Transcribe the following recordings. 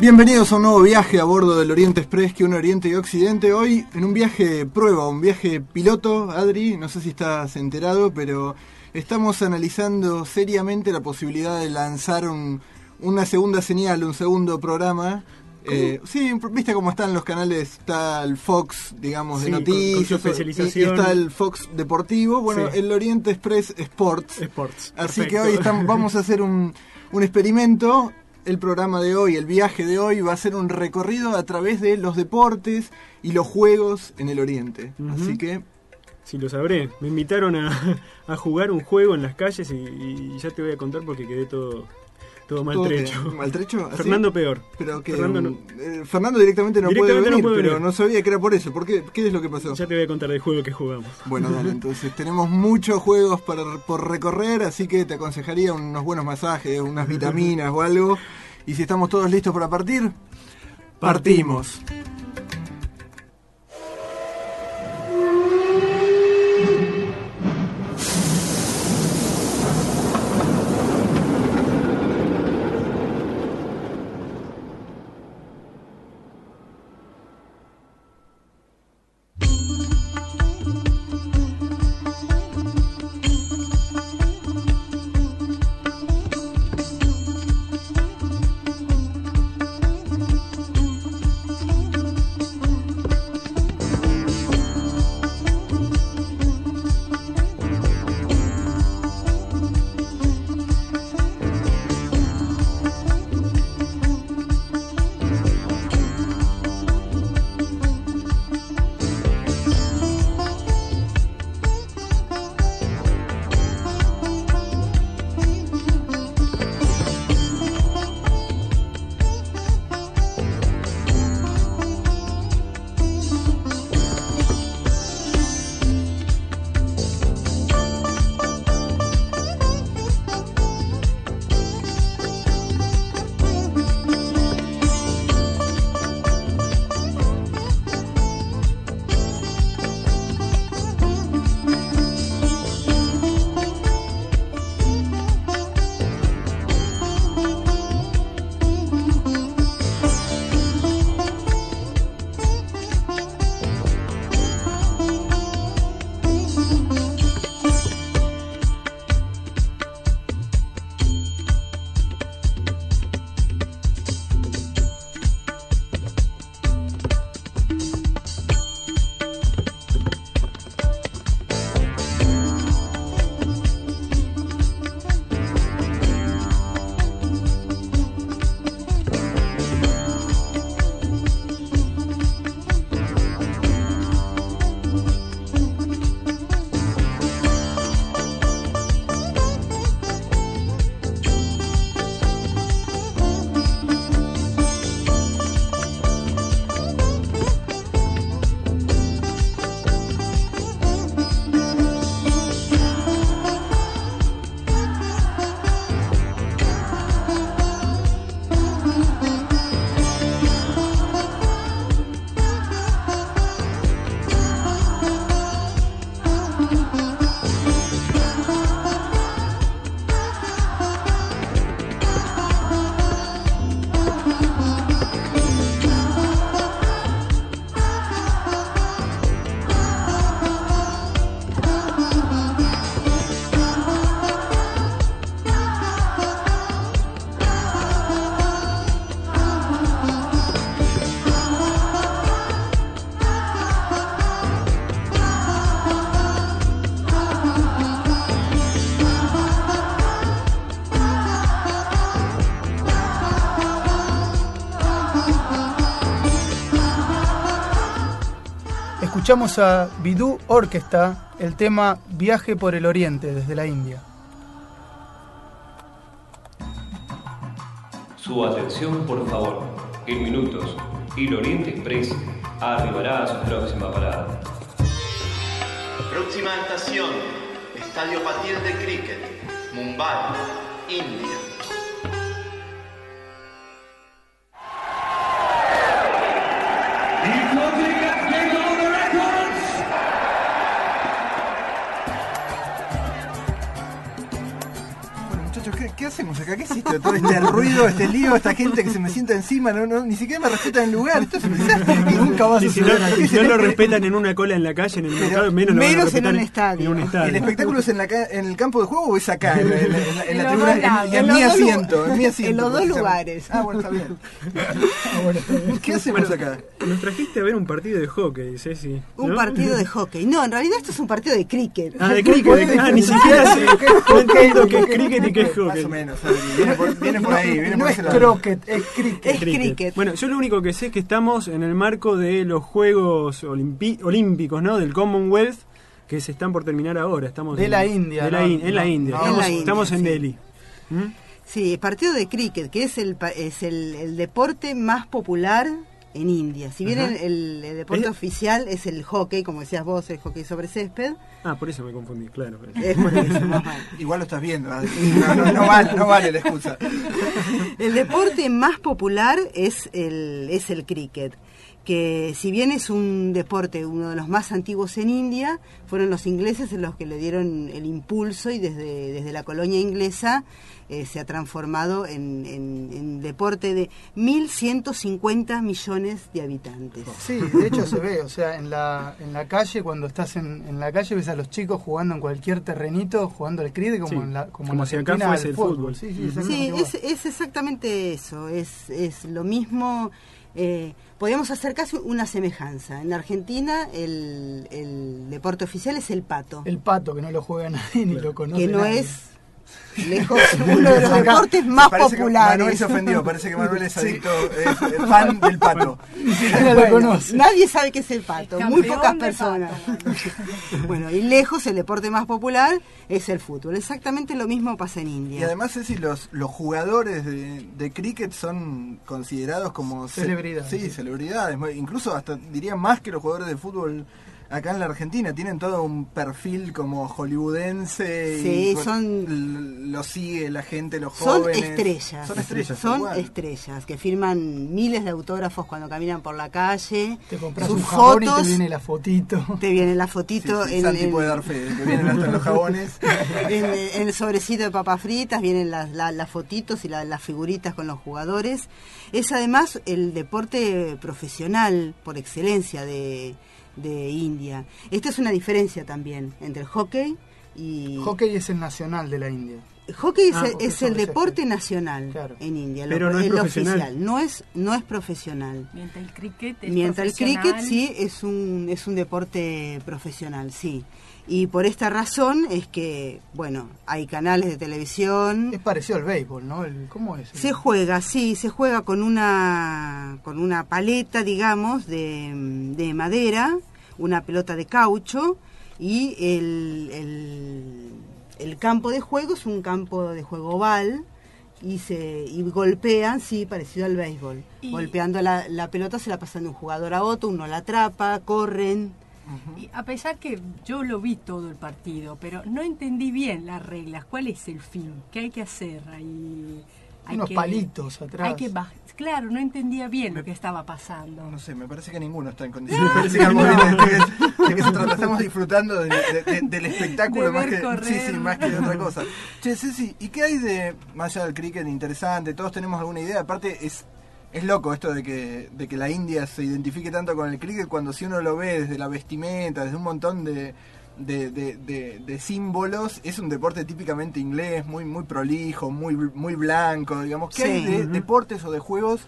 Bienvenidos a un nuevo viaje a bordo del Oriente Express que une Oriente y Occidente. Hoy en un viaje prueba, un viaje piloto, Adri, no sé si estás enterado, pero estamos analizando seriamente la posibilidad de lanzar un, una segunda señal, un segundo programa. Eh, sí, viste cómo están los canales, está el Fox, digamos, de Sí, noticias, con y- está el Fox deportivo, bueno, Sí. el Oriente Express Sports. Sports. Así que hoy estamos, vamos a hacer un, un experimento. El programa de hoy, el viaje de hoy, va a ser un recorrido a través de los deportes y los juegos en el Oriente. Así que, Sí, lo sabré. Me invitaron a, a jugar un juego en las calles y, y ya te voy a contar porque quedé todo, todo maltrecho. ¿todo te- ¿Maltrecho? ¿Así? Fernando peor. Pero que, Fernando no- eh, Fernando directamente no Directamente puede no venir, puede pero no sabía que era por eso. ¿Por qué, ¿Qué es lo que pasó? Ya te voy a contar del juego que jugamos. Bueno, dale, entonces tenemos muchos juegos para, por recorrer, así que te aconsejaría unos buenos masajes, unas vitaminas o algo. Y si estamos todos listos para partir, partimos. Escuchamos a Bidú Orquesta el tema Viaje por el Oriente desde la India. Su atención, por favor. En minutos, el Oriente Express arribará a su próxima parada. Próxima estación, Estadio Patil de Cricket, Mumbai, India. Qué? ¿Qué hiciste? Todo este ruido, este lío, esta gente que se me sienta encima, no, no, ni siquiera me respetan el lugar. Esto es un desastre que nunca va a Y si no, si no lo respetan en una cola en la calle, en el mercado, menos, lo menos en un estadio. En un ¿El estadio. espectáculo es en, la ca- en el campo de juego o es acá, en, la- en en en la tribuna, en, en en los mi asiento? En mi asiento. en los dos lugares. Ah, bueno, está bien. Ah, bueno, está bien. ¿Qué hacemos acá? Nos trajiste a ver un partido de hockey, Ceci. Un ¿no? partido de hockey. No, en realidad esto es un partido de cricket. Ah, de cricket. de- ah, ni siquiera sé. No entiendo qué es cricket y qué es Más hockey. o menos, Adri, viene por, viene por ahí, viene No por es ese lado. croquet, es cricket. Es cricket. Bueno, yo lo único que sé es que estamos en el marco de los Juegos Olimpi- Olímpicos, ¿no? Del Commonwealth, que se están por terminar ahora. Estamos De en- la India, de la ¿no? In- en la No, India. no. Estamos, En la India, estamos en sí. Delhi. ¿Mm? Sí, partido de cricket, que es el, pa- es el, el deporte más popular en India. Si bien el, el- el deporte Es- oficial es el hockey, como decías vos, el hockey sobre césped, Ah, por eso me confundí, claro. es por eso. Igual lo estás viendo, no, no, no vale, no vale la excusa. El deporte más popular es el, es el cricket, que si bien es un deporte, uno de los más antiguos en India, fueron los ingleses los que le dieron el impulso y desde, desde la colonia inglesa eh, se ha transformado en, en- en deporte de 1.150 millones de habitantes. Sí, de hecho se ve, o sea, en la, en la calle, cuando estás en, en la calle, ves a los chicos jugando en cualquier terrenito, jugando al cricket, como Sí, en la como, como en si acá fuese el fútbol. Sí, sí, es, es exactamente eso, es, es lo mismo. Eh, podríamos hacer casi una semejanza. En Argentina el, el deporte oficial es el pato, El pato, que no lo juega nadie ni lo conoce que no nadie. es lejos uno de los deportes más parece que populares. Manuel se ofendió, parece que Manuel es adicto, es fan del pato. Lo conoce. Nadie sabe qué es el pato, El muy pocas personas. pato, bueno, y lejos el deporte más popular es el fútbol. Exactamente lo mismo pasa en India. Y además, Ceci, los, los jugadores de, de cricket son considerados como... ce- Celebridades. Sí, celebridades. Incluso hasta diría más que los jugadores de fútbol acá en la Argentina. Tienen todo un perfil como hollywoodense. Sí, y son- Lo sigue la gente, los Son jóvenes. estrellas. Son estrellas. Son tal cual. estrellas que firman miles de autógrafos cuando caminan por la calle. Te compras sus un jabón fotos. y te viene la fotito. te viene la Sí, fotito sí, en, Santi en- puede dar fe, que vienen hasta los jabones. en- en el sobrecito de papas fritas, vienen las, la- las fotitos y la- las figuritas con los jugadores. Es además el deporte profesional por excelencia de, de India. Esta es una diferencia también entre el hockey y... Hockey es el nacional de la India. Hockey es, Ah, hockey es el deporte nacional Claro. en India, Pero lo, no es el profesional. oficial, no es, no es profesional. Mientras el cricket es Mientras el cricket sí es un, es un deporte profesional, sí. Y por esta razón es que, bueno, hay canales de televisión. Es parecido al béisbol, ¿no? El- ¿Cómo es? Se juega, sí, se juega con una, con una paleta, digamos, de, de madera, una pelota de caucho y el, el, el campo de juego es un campo de juego oval y se y golpean, sí, parecido al béisbol. Y- Golpeando la, la pelota se la pasan de un jugador a otro, uno la atrapa, corren. Y a pesar que yo lo vi todo el partido, pero no entendí bien las reglas. ¿Cuál es el fin? ¿Qué hay que hacer? Hay, hay Unos que- palitos atrás. Hay que claro, no entendía bien lo que estaba pasando. No sé, me parece que ninguno está en condiciones. Me parece que al momento de que, de que se trata, estamos disfrutando del- de- de- del espectáculo De más que, sí, sí, más que de otra cosa. Che, Ceci, ¿y qué hay de, más allá del cricket, interesante? Todos tenemos alguna idea. Aparte, es, es loco esto de que, de que la India se identifique tanto con el cricket cuando si uno lo ve desde la vestimenta, desde un montón de, de, de- de- de símbolos, es un deporte típicamente inglés, muy, muy prolijo, muy, muy blanco, digamos. ¿Qué hay de deportes o de juegos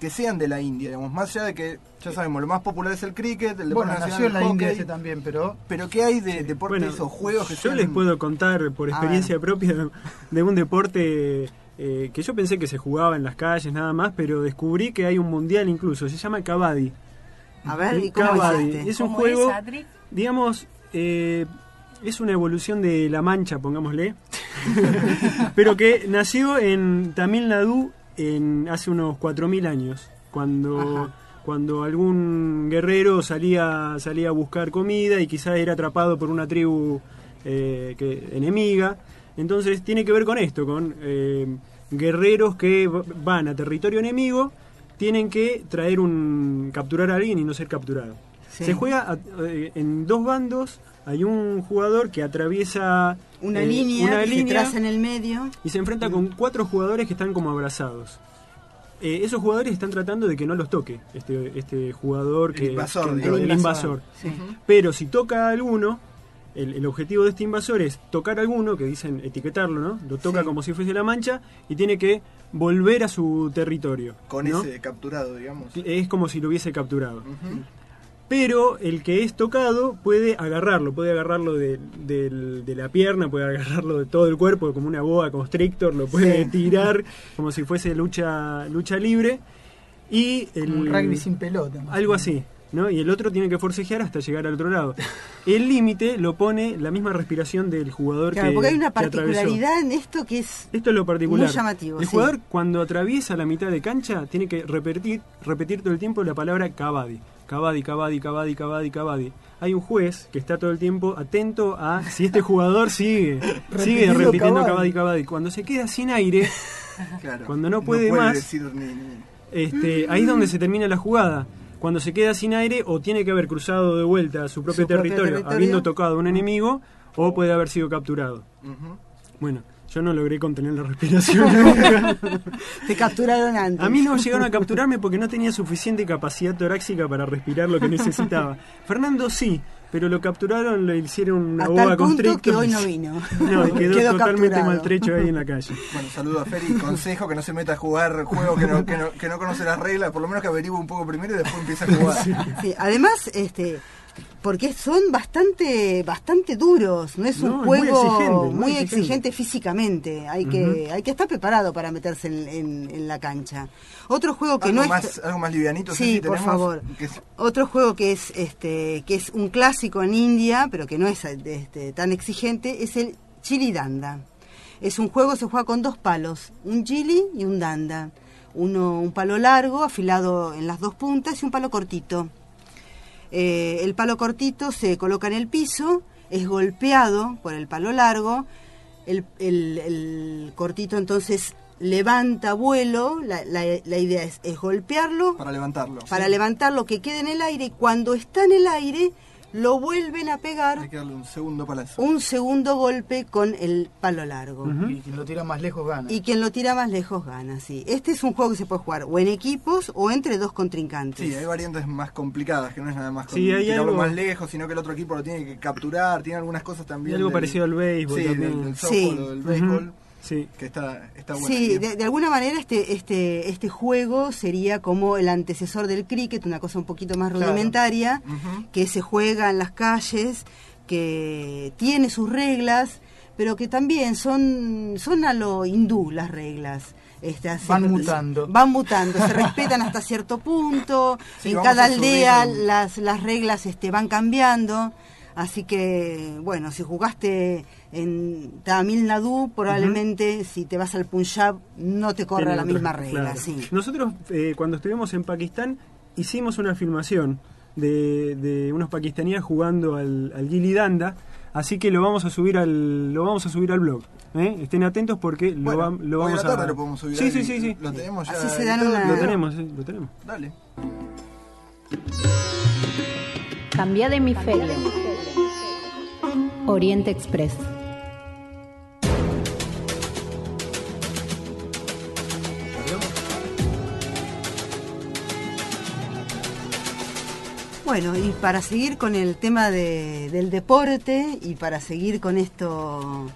que sean de la India, digamos, más allá de que ya sabemos, lo más popular es el cricket, el deporte Bueno, nacional nació en la el India hockey, ese también, pero pero ¿qué hay de deportes Bueno, o juegos que yo sean les puedo contar por experiencia propia de un deporte eh, que yo pensé que se jugaba en las calles nada más, pero descubrí que hay un mundial incluso, se llama Kabaddi. A ver, ¿y El cómo es Kabaddi. este? Es un ¿Cómo juego, es, Adri? digamos, eh, es una evolución de La Mancha, pongámosle, pero que nació en Tamil Nadu en hace unos 4.000 años, cuando, Ajá. cuando algún guerrero salía, salía a buscar comida y quizás era atrapado por una tribu eh, que, enemiga. Entonces tiene que ver con esto, con eh, guerreros que van a territorio enemigo, tienen que traer un capturar a alguien y no ser capturado. Sí. Se juega a- eh, en dos bandos, hay un jugador que atraviesa Una eh, línea una que se línea traza en el medio. y se enfrenta con cuatro jugadores que están como abrazados. Eh, esos jugadores están tratando de que no los toque este, este jugador El que, invasor, que- digamos. el invasor. Sí. Pero si toca a alguno, el, el objetivo de este invasor es tocar a alguno, que dicen etiquetarlo, ¿no? Lo toca Sí. como si fuese la mancha y tiene que volver a su territorio. Con ¿no? ese capturado, digamos. Es como si lo hubiese capturado. Pero el que es tocado puede agarrarlo, puede agarrarlo de, la pierna, puede agarrarlo de todo el cuerpo, como una boa constrictor, lo puede Sí. tirar como si fuese lucha, lucha libre. Y el, Un rugby sin pelota. algo así, ¿no? Y el otro tiene que forcejear hasta llegar al otro lado. El límite lo pone la misma respiración del jugador Claro, que porque hay una particularidad en esto que es Esto es lo particular. Muy llamativo, El sí. jugador cuando atraviesa la mitad de cancha tiene que repetir, repetir todo el tiempo la palabra Cavadi. Cavadi, Cavadi, Cavadi, Cavadi, Cavadi. Hay un juez que está todo el tiempo atento a si este jugador sigue, sigue Repitiendo. Cavadi, Cavadi. Cuando se queda sin aire, Claro. Cuando no puede más- decir ni- ni- este, ahí es donde se termina la jugada. Cuando se queda sin aire o tiene que haber cruzado de vuelta a su propio, Su propio territorio, habiendo tocado a un enemigo o puede haber sido capturado. Bueno, yo no logré contener la respiración te capturaron antes. A mí no llegaron a capturarme porque no tenía suficiente capacidad torácica para respirar lo que necesitaba. Fernando sí, pero lo capturaron, le hicieron una a boa constrictor. que hoy no vino. No, y quedó, totalmente capturado. maltrecho ahí en la calle. Bueno, saludo a Feri. Consejo que no se meta a jugar juegos que no, que no, que no conoce las reglas. Por lo menos que averigüe un poco primero y después empieza a jugar. Sí, además, este, porque son bastante, bastante duros. No es un No, es muy juego exigente, muy, exigente. exigente. físicamente. Hay que, hay que estar preparado para meterse en, en- en la cancha. Otro juego que algo, no es más, algo más livianito. Sí, por favor. es- Otro juego que es este que es un clásico en India, pero que no es este, tan exigente, es el chili danda. Es un juego se juega con dos palos, un chili y un danda. Uno un palo largo, afilado en las dos puntas y un palo cortito. Eh, el palo cortito se coloca en el piso, es golpeado por el palo largo, el, el- el cortito entonces levanta vuelo, la, la- la idea es, es golpearlo para levantarlo. para levantarlo que quede en el aire y cuando está en el aire lo vuelven a Hay pegar que darle un segundo palazo. un segundo golpe con el palo largo. Ujú. Y quien lo tira más lejos gana. Y quien lo tira más lejos gana, sí. Este es un juego que se puede jugar o en equipos o entre dos contrincantes. Sí, hay variantes más complicadas, que no es nada más con Sí, hay tirarlo algo- más lejos, sino que el otro equipo lo tiene que capturar, tiene algunas cosas también. algo del- parecido al béisbol Sí, también. del, del softball Sí. o del béisbol, Ujú. Sí. que está, está bueno. Sí, de, de alguna manera este, este, este juego sería como el antecesor del cricket, una cosa un poquito más Claro. rudimentaria, que se juega en las calles, que tiene sus reglas, pero que también son, son a lo hindú las reglas. Este, se- Van mutando. Van mutando, se respetan hasta cierto punto, Sí, en cada aldea las, las reglas este, van cambiando. Así que, bueno, si jugaste en Tamil Nadu, probablemente si te vas al Punjab no te corra la misma regla. claro. Sí. Nosotros, eh, cuando estuvimos en Pakistán, hicimos una filmación de, de unos pakistaníes jugando al, al Gilly Danda, así que lo vamos a subir al, lo vamos a subir al blog. ¿eh? Estén atentos porque lo, Bueno, vam- lo vamos la tarde a... lo podemos subir Sí, ahí. sí, sí, sí. Lo tenemos ya. Así se dan editado. una- Lo tenemos, sí, lo tenemos. Dale. Cambia de hemisferio. Oriente Express. Bueno, y para seguir con el tema de- del deporte y para seguir con esto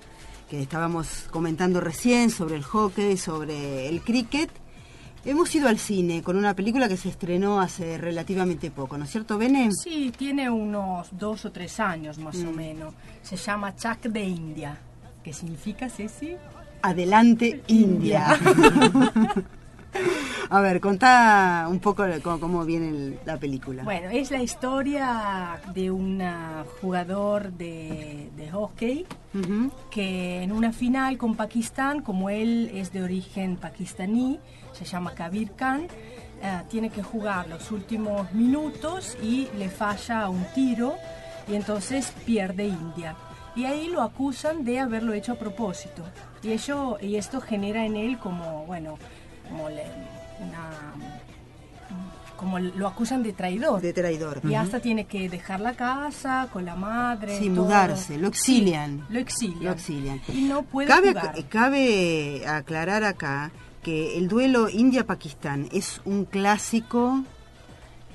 que estábamos comentando recién sobre el hockey, sobre el cricket, hemos ido al cine con una película que se estrenó hace relativamente poco, ¿no es cierto, Bene? Sí, tiene unos dos o tres años más Mm. o menos. Se llama Chuck de India. ¿Qué significa, Ceci? Adelante, India. A ver, contá un poco cómo, cómo viene el- la película. Bueno, es la historia de un ah, jugador de, de hockey Ujú. que en una final con Pakistán, como él es de origen pakistaní, se llama Kabir Khan, eh, tiene que jugar los últimos minutos y le falla un tiro y entonces pierde India. Y ahí lo acusan de haberlo hecho a propósito. Y, ello, y esto genera en él como, bueno, como le- una... como lo acusan de traidor. De traidor. Y hasta tiene que dejar la casa con la madre. Sí, todo. mudarse, lo exilian. Sí, lo exilian. Lo exilian. Y no puede Cabe, ac- cabe aclarar acá que el duelo India-Pakistán es un clásico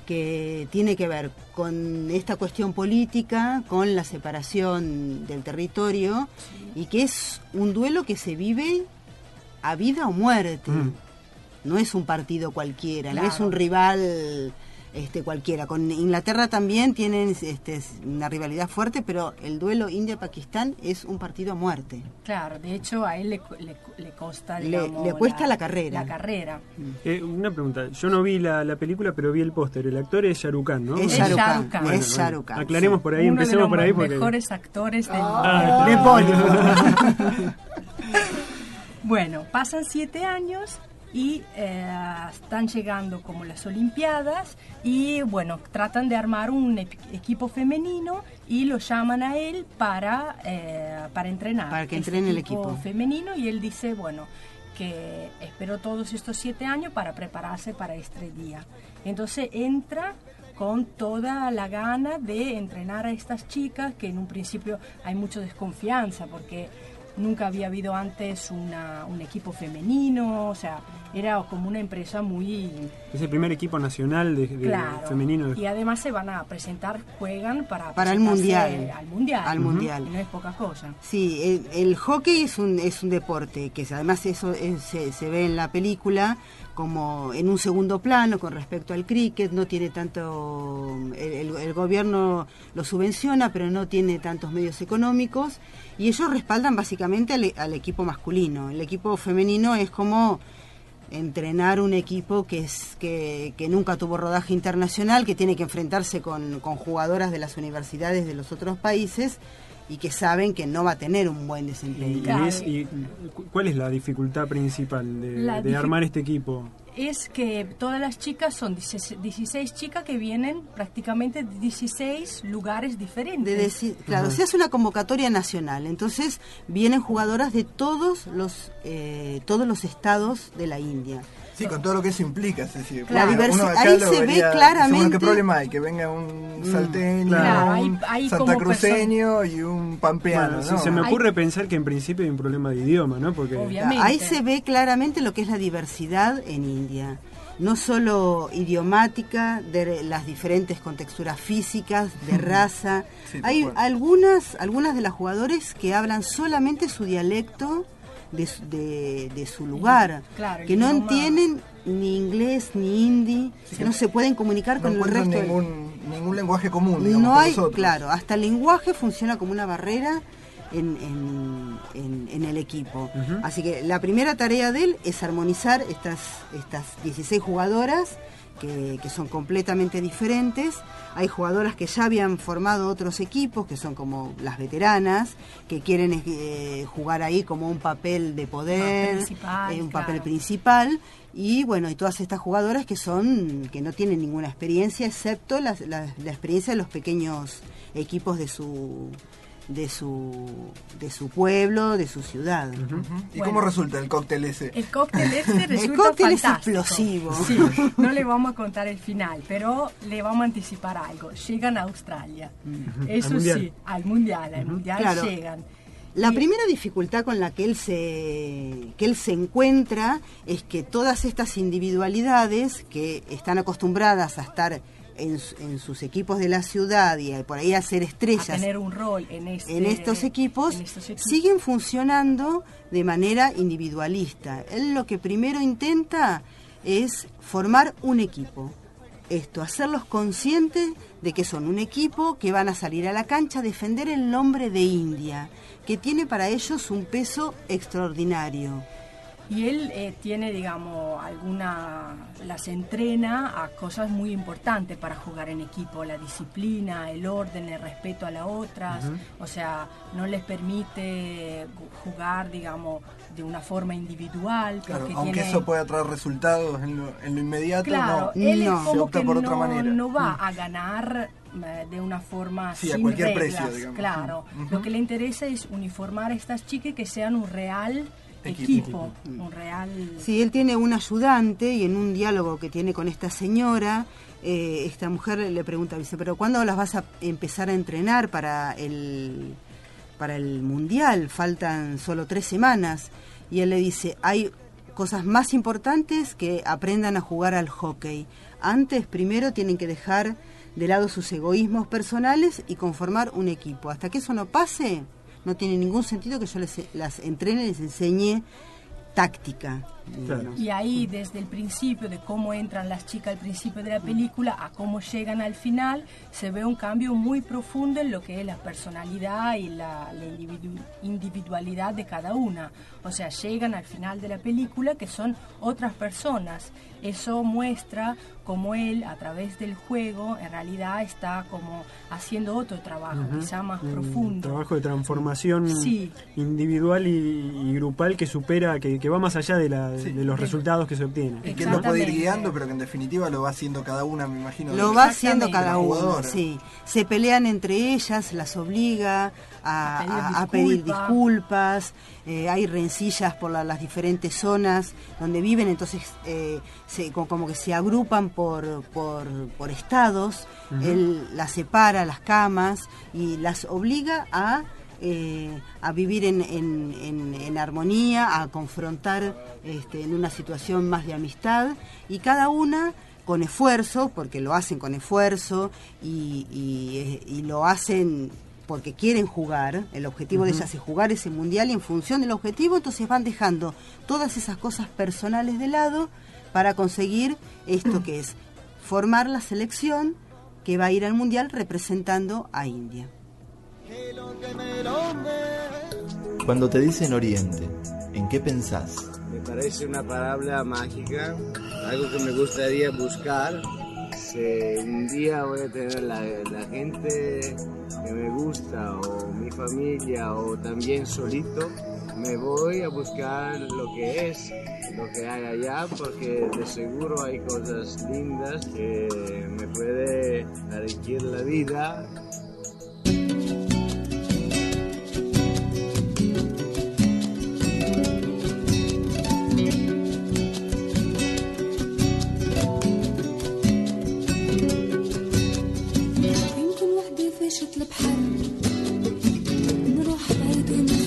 que tiene que ver con esta cuestión política, con la separación del territorio y que es un duelo que se vive a vida o muerte. Mm. No es un partido cualquiera, no es un rival este cualquiera. Con Inglaterra también tienen este, una rivalidad fuerte, pero el duelo India-Pakistán es un partido a muerte. Claro, de hecho a él le, le, le costa, Le- digamos, le cuesta la carrera. La carrera. Eh, una pregunta, yo no vi la, la película, pero vi el póster. El actor es Khan, ¿no? Es. Bueno, es bueno, Aclaremos sí. por ahí, Uno empecemos de por ahí los porque... mejores actores del Ah, De Bollywood. Bueno, pasan siete años y eh, están llegando como las Olimpiadas y bueno, tratan de armar un equipo femenino y lo llaman a él para, eh, para entrenar. Para que entrene el equipo. femenino y él dice, bueno, que esperó todos estos siete años para prepararse para este día. Entonces entra con toda la gana de entrenar a estas chicas, que en un principio hay mucha desconfianza porque nunca había habido antes una- un equipo femenino, o sea, era como una empresa muy Es el primer equipo nacional de, de claro. femenino. Y además se van a presentar, juegan para, Para el Mundial. Al mundial. Al Mundial. Y no es poca cosa. Sí, el, el hockey es un, es un deporte que además eso es- se, se ve en la película como en un segundo plano con respecto al cricket, no tiene tanto, el, gobierno lo subvenciona, pero no tiene tantos medios económicos y ellos respaldan básicamente al, al equipo masculino. El equipo femenino es como entrenar un equipo que es que, que nunca tuvo rodaje internacional, que tiene que enfrentarse con, con jugadoras de las universidades de los otros países y que saben que no va a tener un buen desempeño. y Claro. es- y cu- ¿Cuál es la dificultad principal de, armar este equipo? es que todas las chicas son 16 16 chicas que vienen prácticamente de 16 lugares diferentes. De decir, claro, se hace una convocatoria nacional, entonces vienen jugadoras de todos los eh, todos los estados de la India. Sí, con todo lo que eso implica. Es decir, La uno ahí lo se ve claramente- ¿qué problema hay? Que venga un salteño, Claro, un hay- hay como santacruceño y un pampeano, Bueno, ¿no? se, me Hay- ocurre pensar que en principio hay un problema de idioma, ¿no? Porque Obviamente. Ahí se ve claramente lo que es la diversidad en India. No solo idiomática, de las diferentes contexturas físicas, de raza. Sí, Hay algunas, algunas de las jugadores que hablan solamente su dialecto de, su- de, de su lugar, claro, que no entienden ni inglés ni hindi, que no se pueden comunicar no con el resto. del- ningún, ningún lenguaje común, digamos, no hay, nosotros. claro, hasta el lenguaje funciona como una barrera en, en- en- en el equipo. Así que la primera tarea de él es armonizar estas, estas 16 jugadoras que, que son completamente diferentes. Hay jugadoras que ya habían formado otros equipos, que son como las veteranas, que quieren eh, jugar ahí como un papel de poder, principal, eh, un papel principal y bueno y todas estas jugadoras que son que no tienen ninguna experiencia excepto la, la- la experiencia de los pequeños equipos de su de su de su pueblo de su ciudad ¿Y Bueno. cómo resulta el cóctel ese? El cóctel este resulta el cóctel es explosivo Sí, no le vamos a contar el final, pero le vamos a anticipar algo. Llegan a Australia. Eso Al sí, al mundial, al mundial Claro. llegan. La primera dificultad con la que él se que él se encuentra es que todas estas individualidades que están acostumbradas a estar en, en sus equipos de la ciudad y por ahí a estrellas tener un rol en, este, en estos equipos en estos equipos. siguen funcionando de manera individualista. Él lo que primero intenta es formar un equipo. Esto, hacerlos conscientes de que son un equipo que van a salir a la cancha a defender el nombre de India, que tiene para ellos un peso extraordinario. Y él eh, tiene, digamos, alguna, las entrena a cosas muy importantes para jugar en equipo, la disciplina, el orden, el respeto a las otras, o sea, no les permite jugar, digamos, de una forma individual. Claro, aunque tiene- eso pueda traer resultados en lo, en lo inmediato, Claro, no, él se es como opta que por no, otra manera. no va a ganar eh, de una forma Sí, a cualquier reglas, precio, digamos. claro. Lo que le interesa es uniformar a estas chicas que sean un real Equipo. equipo, un real... Sí, él tiene un ayudante y en un diálogo que tiene con esta señora, eh, esta mujer le pregunta, dice, pero ¿cuándo las vas a empezar a entrenar para el, para el mundial? Faltan solo tres semanas. Y él le dice, hay cosas más importantes que aprendan a jugar al hockey. Antes, primero, tienen que dejar de lado sus egoísmos personales y conformar un equipo. Hasta que eso no pase, no tiene ningún sentido que yo les, las entrene y les enseñe táctica. Digamos. Y ahí desde el principio, de cómo entran las chicas al principio de la película a cómo llegan al final, se ve un cambio muy profundo en lo que es la personalidad y la, la individu- individualidad de cada una. O sea, llegan al final de la película que son otras personas. Eso muestra cómo él, a través del juego, en realidad está como haciendo otro trabajo, Ujú. quizá más Un profundo. trabajo de transformación Sí. individual y, y grupal que supera, que, que va más allá de, la- de los resultados que se obtienen. Y que él lo puede ir guiando, pero que en definitiva lo va haciendo cada una, me imagino. Lo de- va haciendo cada uno, sí. Se pelean entre ellas, las obliga a, A pedir a- disculpas, eh, hay rencillas por la- las diferentes zonas donde viven, entonces eh, se, como que se agrupan por, por, por estados, él las separa, las camas, y las obliga a... eh, a vivir en, en- en- en armonía, a confrontar este, en una situación más de amistad y cada una con esfuerzo, porque lo hacen con esfuerzo y, y, eh, y lo hacen porque quieren jugar, el objetivo de ellas es jugar ese mundial y en función del objetivo entonces van dejando todas esas cosas personales de lado para conseguir esto que es formar la selección que va a ir al mundial representando a India. Cuando te dicen Oriente, ¿en qué pensás? Me parece una palabra mágica, algo que me gustaría buscar. Si un día voy a tener la, la gente que me gusta o mi familia o también solito, me voy a buscar lo que es, lo que hay allá, porque de seguro hay cosas lindas que me puede enriquecer la vida عرشة البحر. نروح بعيد هنا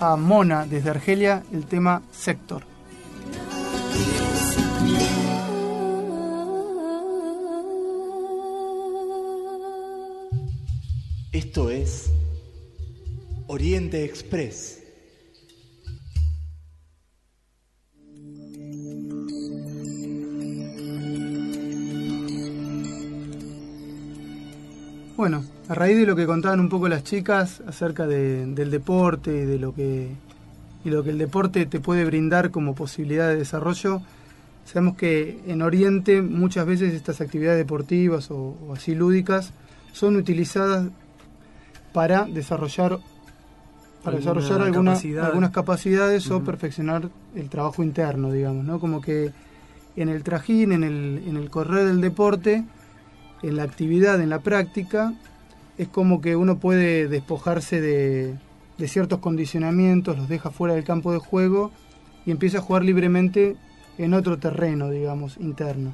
a Mona desde Argelia el tema Sector. Esto es Oriente Express. Bueno, a raíz de lo que contaban un poco las chicas acerca de- del deporte y de lo que y lo que el deporte te puede brindar como posibilidad de desarrollo, sabemos que en Oriente muchas veces estas actividades deportivas o, o así lúdicas son utilizadas para desarrollar para Alguna desarrollar alguna- capacidad. algunas capacidades o perfeccionar el trabajo interno, digamos, ¿no? Como que en el trajín, en el, en el correr del deporte, en la actividad, en la práctica, es como que uno puede despojarse de, de ciertos condicionamientos, los deja fuera del campo de juego y empieza a jugar libremente en otro terreno, digamos, interno.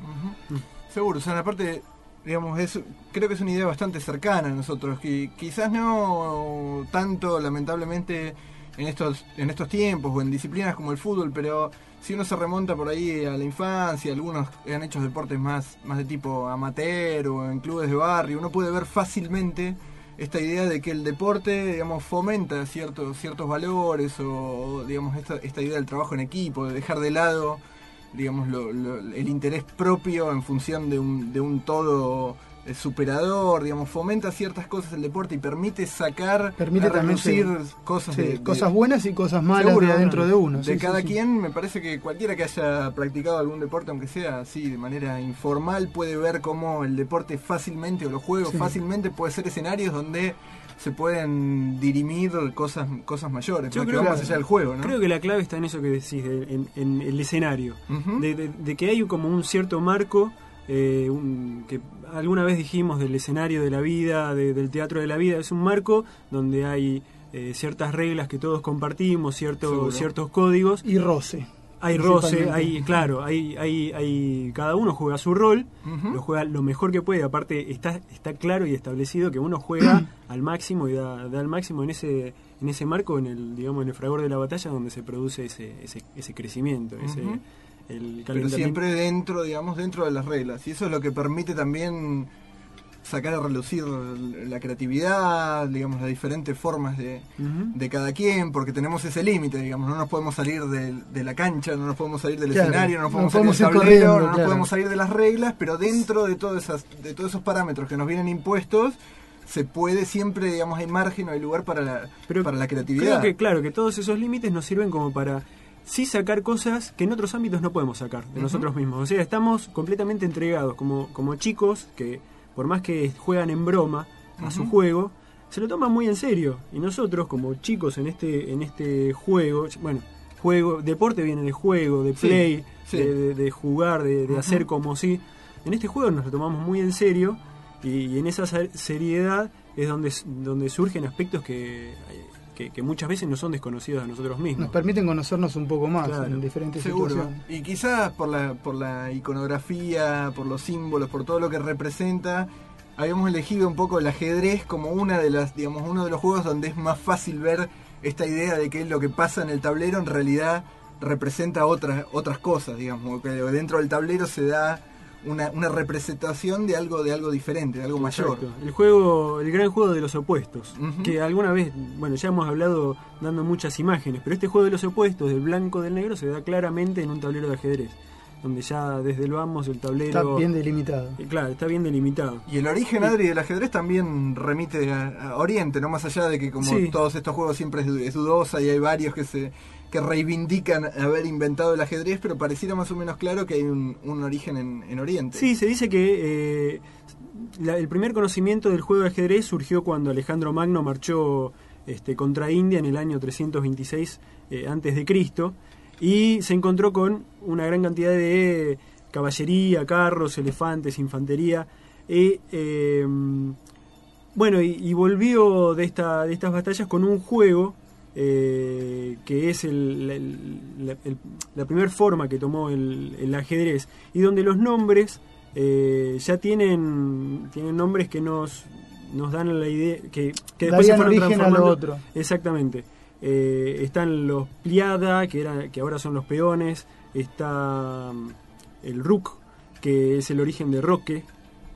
Seguro, o sea, aparte, digamos, es, creo que es una idea bastante cercana a nosotros, que quizás no tanto, lamentablemente, en estos, en estos tiempos o en disciplinas como el fútbol, pero si uno se remonta por ahí a la infancia, algunos han hecho deportes más, más de tipo amateur o en clubes de barrio, uno puede ver fácilmente esta idea de que el deporte, digamos, fomenta ciertos, ciertos valores o, digamos, esta, idea del trabajo en equipo, de dejar de lado digamos, el interés propio en función de un, de un todo eh, superador, digamos, fomenta ciertas cosas el deporte y permite sacar, Permite a también relucir sí, cosas sí, de, de- cosas buenas y cosas malas Seguro, de adentro de uno. De sí, cada sí. quien, me parece que cualquiera que haya practicado algún deporte, aunque sea así de manera informal, puede ver cómo el deporte fácilmente o los juegos Sí. fácilmente puede ser escenarios donde se pueden dirimir cosas cosas mayores, Yo creo va que- más allá del juego, ¿no? Creo que la clave está en eso que decís, de- en, en el escenario. De- de que hay como un cierto marco, eh, un- que alguna vez dijimos del escenario de la vida, de- del teatro de la vida, es un marco donde hay eh, ciertas reglas que todos compartimos, Seguro. ciertos, ciertos códigos. Y roce. Hay roce, hay, claro, hay, hay, hay, cada uno juega su rol, lo juega lo mejor que puede, aparte está, está claro y establecido que uno juega al máximo y da, da al máximo en ese, en ese marco, en el, digamos, en el fragor de la batalla donde se produce ese, ese, ese crecimiento, ese. El Pero siempre dentro, digamos, dentro de las reglas. Y eso es lo que permite también sacar a relucir la creatividad, digamos, las diferentes formas de, de cada quien, porque tenemos ese límite, digamos, no nos podemos salir de, de la cancha, no nos podemos salir del Claro, escenario, no nos no podemos salir del podemos tablero, no nos podemos salir de las reglas, pero dentro de, todas esas, de todos esos parámetros que nos vienen impuestos, se puede siempre, digamos, hay margen o hay lugar para la, para la creatividad. Creo que, claro, que todos esos límites nos sirven como para sí sacar cosas que en otros ámbitos no podemos sacar de nosotros mismos. O sea, estamos completamente entregados como, como chicos que, por más que juegan en broma a su juego, se lo toman muy en serio. Y nosotros, como chicos en este, en este juego, bueno, juego, deporte viene de juego, de play, sí. De, de- de jugar, de, de hacer como si. En este juego nos lo tomamos muy en serio y, y en esa ser- seriedad es donde, donde surgen aspectos que, que, que muchas veces no son desconocidos a nosotros mismos. Nos permiten conocernos un poco más Claro. en diferentes Seguro. situaciones. Y quizás por la, por la iconografía, por los símbolos, por todo lo que representa, habíamos elegido un poco el ajedrez como una de las, digamos, uno de los juegos donde es más fácil ver esta idea de que lo que pasa en el tablero en realidad representa otras, otras cosas, digamos, que dentro del tablero se da una, una representación de algo, de algo diferente, de algo mayor. Exacto. El juego, el gran juego de los opuestos. Ujú. Que alguna vez, bueno, ya hemos hablado dando muchas imágenes, pero este juego de los opuestos, del blanco del negro, se da claramente en un tablero de ajedrez. Donde ya desde el vamos el tablero. Está bien delimitado. Eh, Claro, está bien delimitado. Y el origen, Adri, del ajedrez también remite a, a Oriente, no más allá de que como Sí. todos estos juegos siempre es dudosa y hay varios que se que reivindican haber inventado el ajedrez, pero pareciera más o menos claro que hay un, origen en, en Oriente. Sí, se dice que eh, el primer conocimiento del juego de ajedrez surgió cuando Alejandro Magno marchó este, contra India en el año 326 eh, antes de Cristo y se encontró con una gran cantidad de caballería, carros, elefantes, infantería. Y, eh, bueno, y, y volvió de, esta, de estas batallas con un juego eh, que es el- el- la, primera forma que tomó el, el ajedrez y donde los nombres eh, ya tienen, tienen nombres que nos, nos dan la idea que, que después se fueron origen a lo transformando. otro. Exactamente. Eh, están los pliada, que, era, que ahora son los peones. Está mm, el rook, que es el origen de roque,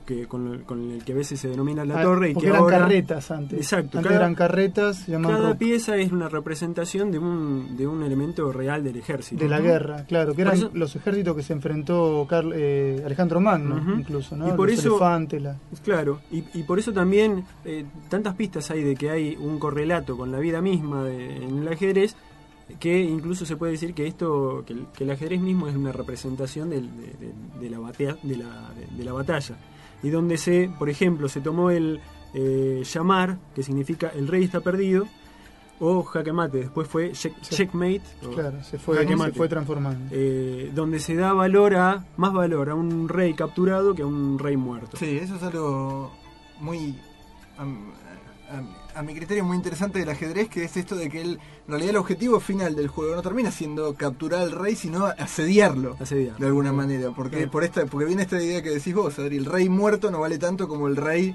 que con, el, con el que a veces se denomina la Ah, torre. Y que eran ahora, carretas antes. Exacto, Antes cada- eran carretas, Cada pieza es una representación de un, de un elemento real del ejército. de la guerra, claro, que eran eso- los ejércitos que se enfrentó Carl- eh, Alejandro Magno, incluso, ¿no? Y por los eso- elefantes, la- Claro, y, y por eso también eh, tantas pistas hay de que hay un correlato con la vida misma de- en el ajedrez, que incluso se puede decir que esto, que el, que el ajedrez mismo es una representación del- de, de- de la, batea- de, la, de la batalla. Y donde se, por ejemplo, se tomó el eh, llamar, que significa el rey está perdido, o jaque mate, después fue check- Sí. checkmate. claro, se fue, se transformando. Eh, donde se da valor a más valor a un rey capturado que a un rey muerto. Sí, eso es algo muy. A- a mi criterio, muy interesante del ajedrez, que es esto de que el, en realidad el objetivo final del juego no termina siendo capturar al rey, sino asediarlo. Asediar. De alguna manera. Porque, por esta, porque viene esta idea que decís vos, Adri, el rey muerto no vale tanto como el rey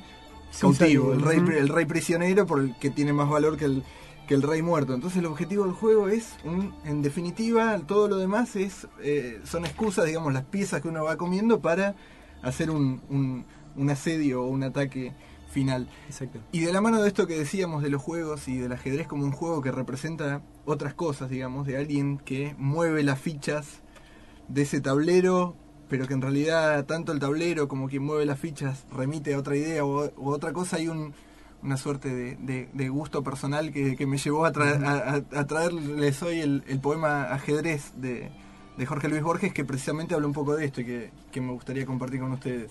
cautivo, rey, el rey prisionero, por el que tiene más valor que el, que el rey muerto. Entonces el objetivo del juego es, un- en definitiva, todo lo demás es eh, son excusas, digamos, las piezas que uno va comiendo para hacer un, un, un asedio o un ataque final. Exacto. Y de la mano de esto que decíamos de los juegos y del ajedrez como un juego que representa otras cosas, digamos, de alguien que mueve las fichas de ese tablero, pero que en realidad tanto el tablero como quien mueve las fichas remite a otra idea o, o otra cosa, hay un, una suerte de, de- de gusto personal que, que me llevó a, traer, a, a- a traerles hoy el, el poema Ajedrez de, de Jorge Luis Borges, que precisamente habla un poco de esto y que, que me gustaría compartir con ustedes.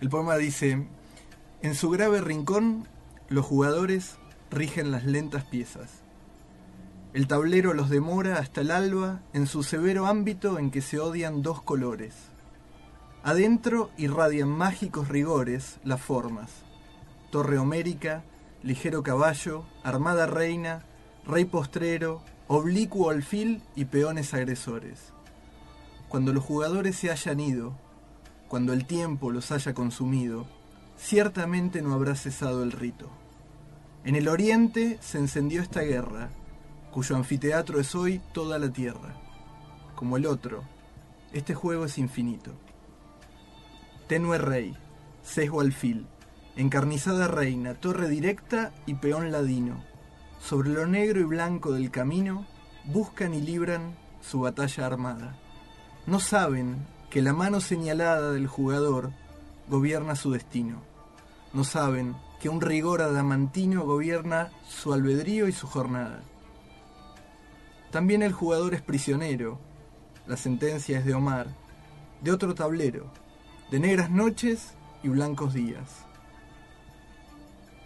El poema dice, en su grave rincón, los jugadores rigen las lentas piezas. El tablero los demora hasta el alba en su severo ámbito en que se odian dos colores. Adentro irradian mágicos rigores las formas. Torre homérica, ligero caballo, armada reina, rey postrero, oblicuo alfil y peones agresores. Cuando los jugadores se hayan ido, cuando el tiempo los haya consumido, ciertamente no habrá cesado el rito. En el oriente se encendió esta guerra, cuyo anfiteatro es hoy toda la tierra. Como el otro, este juego es infinito. Tenue rey, sesgo alfil, encarnizada reina, torre directa y peón ladino. Sobre lo negro y blanco del camino, buscan y libran su batalla armada. No saben que la mano señalada del jugador gobierna su destino. No saben que un rigor adamantino gobierna su albedrío y su jornada. También el jugador es prisionero, la sentencia es de Omar, de otro tablero, de negras noches y blancos días.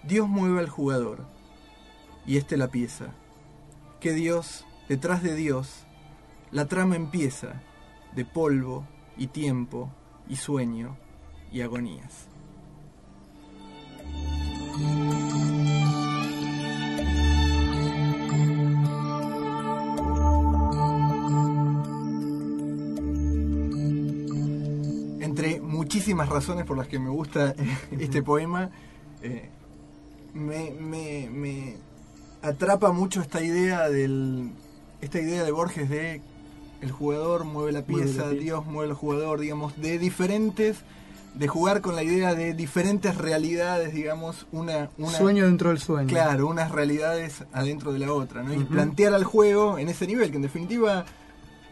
Dios mueve al jugador, y éste la pieza. Que Dios, detrás de Dios, la trama empieza, de polvo y tiempo y sueño y agonías. Entre muchísimas razones por las que me gusta eh, este poema, eh, me, me- me atrapa mucho esta idea del esta idea de Borges de el jugador mueve la Mueve la pieza, pieza. Dios mueve al jugador, digamos, de diferentes, de jugar con la idea de diferentes realidades, digamos, una, una Sueño dentro del sueño. Claro, unas realidades adentro de la otra, ¿no? Y plantear al juego en ese nivel, que en definitiva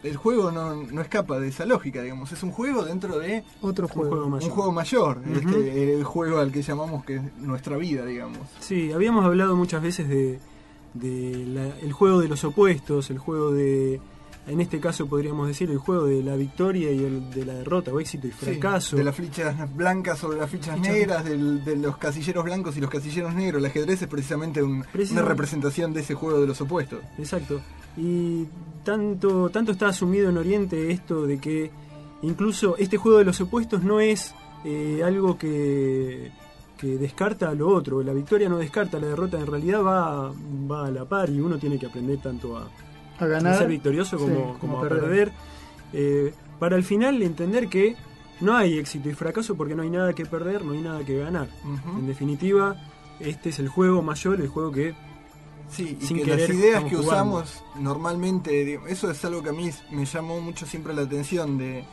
el juego no, no escapa de esa lógica, digamos, es un juego dentro de Otro Un juego. juego mayor. un juego mayor, este, el juego al que llamamos que es nuestra vida, digamos. Sí, habíamos hablado muchas veces de, de la- el juego de los opuestos, el juego de, en este caso podríamos decir, el juego de la victoria y el de la derrota, o éxito y Sí, fracaso. de las fichas blancas sobre las fichas Fichas- negras, del- de los casilleros blancos y los casilleros negros. El ajedrez es precisamente un- una representación de ese juego de los opuestos. Exacto. Y tanto, tanto está asumido en Oriente esto de que incluso este juego de los opuestos no es eh, algo que, que descarta a lo otro. La victoria no descarta la derrota, en realidad va, va a la par y uno tiene que aprender tanto a, A ganar. ser victorioso sí, como, como a perder. eh, para al final entender que no hay éxito y fracaso porque no hay nada que perder, no hay nada que ganar. En definitiva, este es el juego mayor, el juego que Sí, y sin que querer las ideas que jugando. usamos normalmente, digo, eso es algo que a mí me llamó mucho siempre la atención de,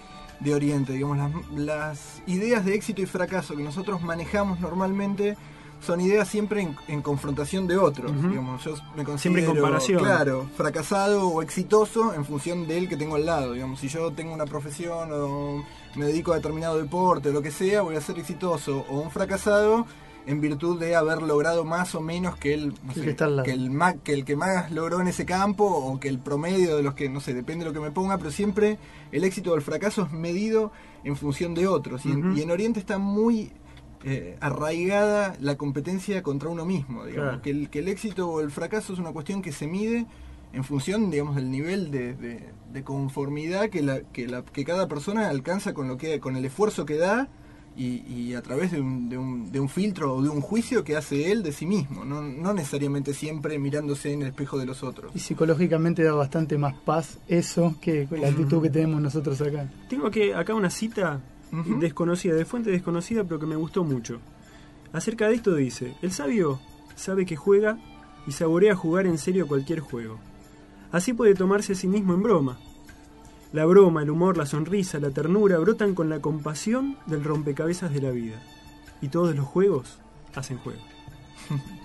de Oriente, digamos, las, las ideas de éxito y fracaso que nosotros manejamos normalmente son ideas siempre en, en confrontación de otros, digamos, yo me Siempre en considero, comparación. claro, fracasado o exitoso en función del que tengo al lado, digamos, si yo tengo una profesión o me dedico a determinado deporte o lo que sea, voy a ser exitoso o un fracasado en virtud de haber logrado más o menos que el, no El sé, que está el ma- que el que más logró en ese campo o que el promedio de los que, no sé, depende de lo que me ponga, pero siempre el éxito o el fracaso es medido en función de otros. Y, en, Ujú. y en Oriente está muy eh, arraigada la competencia contra uno mismo, digamos. Claro. Que, el, que el éxito o el fracaso es una cuestión que se mide en función, digamos, del nivel de, de- de conformidad que, la, que, la, que cada persona alcanza con, lo que, con el esfuerzo que da y, y a través de un, de, un, de un filtro o de un juicio que hace él de sí mismo, no, no necesariamente siempre mirándose en el espejo de los otros. Y psicológicamente da bastante más paz eso que la actitud que tenemos nosotros acá. Tengo que acá una cita Desconocida, de fuente desconocida, pero que me gustó mucho. Acerca de esto dice, el sabio sabe que juega y saborea jugar en serio cualquier juego. Así puede tomarse a sí mismo en broma. La broma, el humor, la sonrisa, la ternura brotan con la compasión del rompecabezas de la vida. Y todos los juegos hacen juego.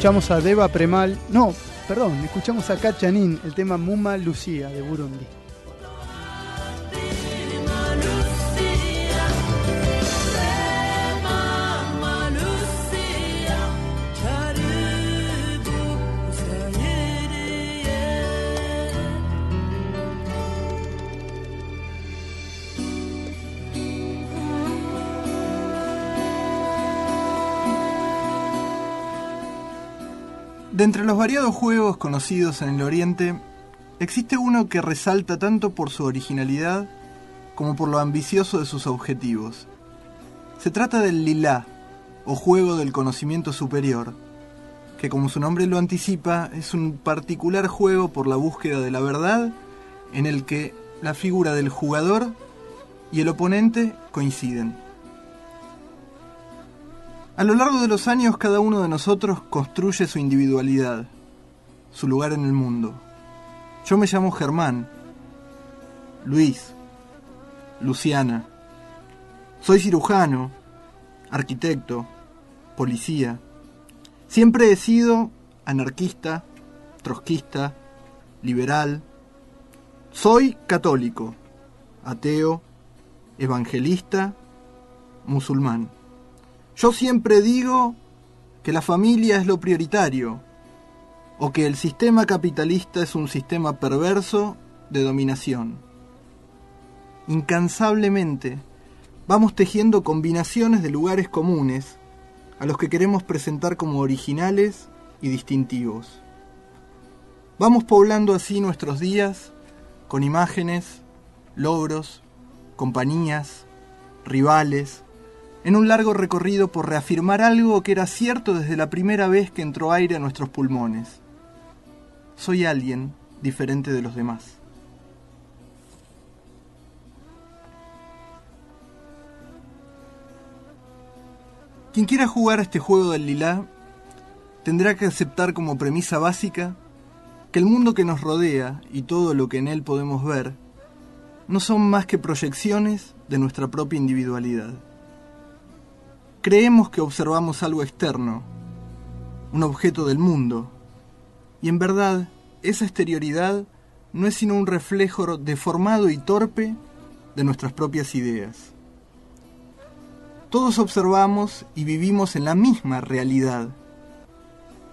Escuchamos a Deva Premal, no, perdón, escuchamos a Kachanin, el tema Muma Lucía de Burundi. De entre los variados juegos conocidos en el Oriente, existe uno que resalta tanto por su originalidad como por lo ambicioso de sus objetivos. Se trata del Lilá, o juego del conocimiento superior, que como su nombre lo anticipa, es un particular juego por la búsqueda de la verdad en el que la figura del jugador y el oponente coinciden. A lo largo de los años cada uno de nosotros construye su individualidad, su lugar en el mundo. Yo me llamo Germán, Luis, Luciana. Soy cirujano, arquitecto, policía. Siempre he sido anarquista, trotskista, liberal. Soy católico, ateo, evangelista, musulmán. Yo siempre digo que la familia es lo prioritario o que el sistema capitalista es un sistema perverso de dominación. Incansablemente vamos tejiendo combinaciones de lugares comunes a los que queremos presentar como originales y distintivos. Vamos poblando así nuestros días con imágenes, logros, compañías, rivales, en un largo recorrido por reafirmar algo que era cierto desde la primera vez que entró aire a nuestros pulmones. Soy alguien diferente de los demás. Quien quiera jugar a este juego del lilá tendrá que aceptar como premisa básica que el mundo que nos rodea y todo lo que en él podemos ver no son más que proyecciones de nuestra propia individualidad. Creemos que observamos algo externo, un objeto del mundo, y en verdad esa exterioridad no es sino un reflejo deformado y torpe de nuestras propias ideas. Todos observamos y vivimos en la misma realidad.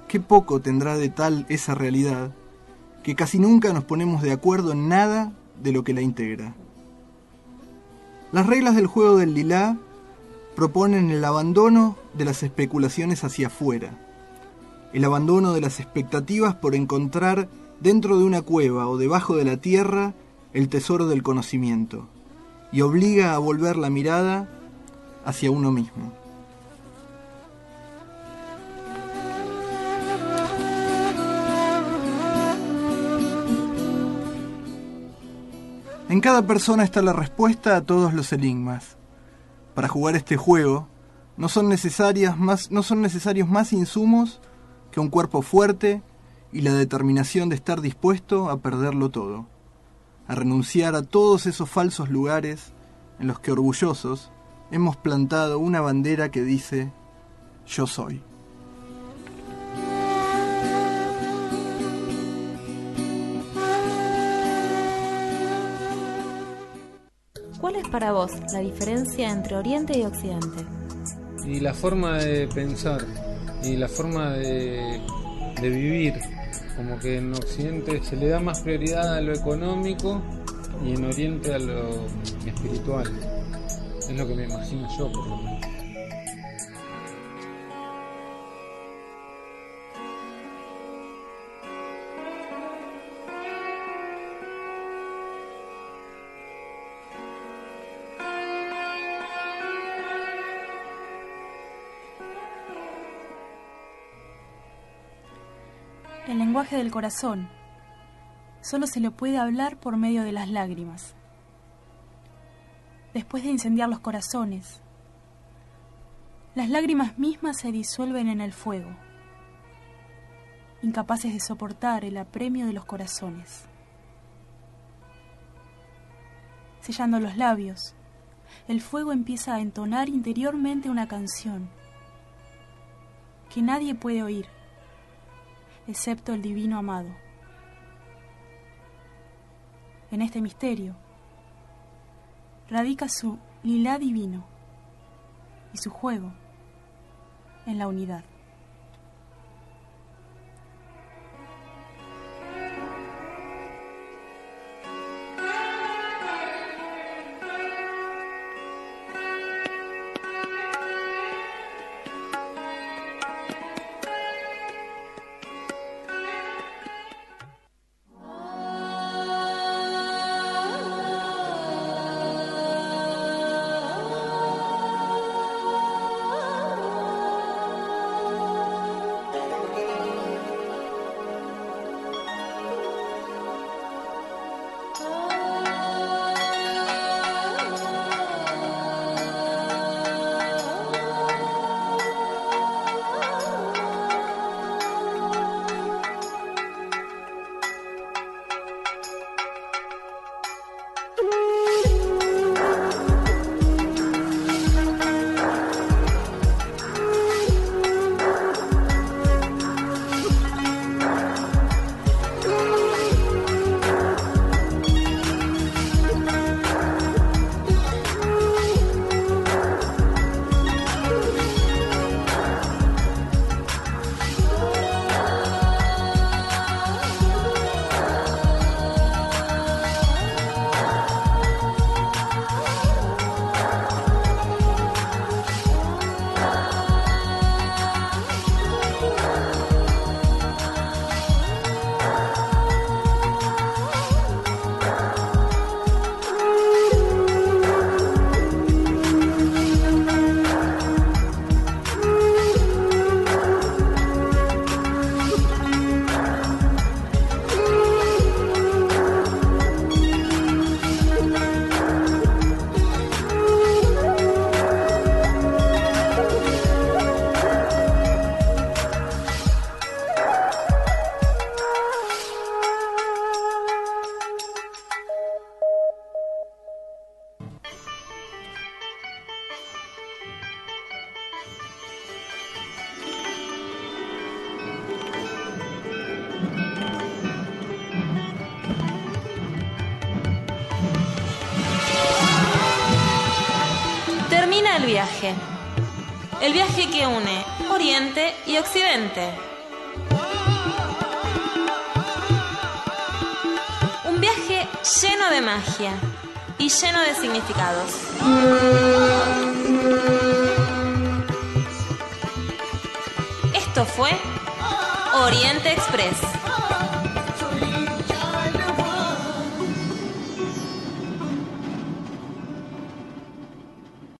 Qué poco tendrá de tal esa realidad que casi nunca nos ponemos de acuerdo en nada de lo que la integra. Las reglas del juego del lilá proponen el abandono de las especulaciones hacia afuera, el abandono de las expectativas por encontrar dentro de una cueva o debajo de la tierra el tesoro del conocimiento, y obliga a volver la mirada hacia uno mismo. En cada persona está la respuesta a todos los enigmas. Para jugar este juego no son, necesarias más, no son necesarios más insumos que un cuerpo fuerte y la determinación de estar dispuesto a perderlo todo, a renunciar a todos esos falsos lugares en los que orgullosos hemos plantado una bandera que dice yo soy. Para vos la diferencia entre Oriente y Occidente? Y la forma de pensar y la forma de, de vivir. Como que en Occidente se le da más prioridad a lo económico y en Oriente a lo espiritual. Es lo que me imagino yo, por lo. Del corazón solo se le puede hablar por medio de las lágrimas. Después de incendiar los corazones, las lágrimas mismas se disuelven en el fuego, incapaces de soportar el apremio de los corazones. Sellando los labios, el fuego empieza a entonar interiormente una canción que nadie puede oír excepto el divino amado. En este misterio radica su lila divino y su juego en la unidad.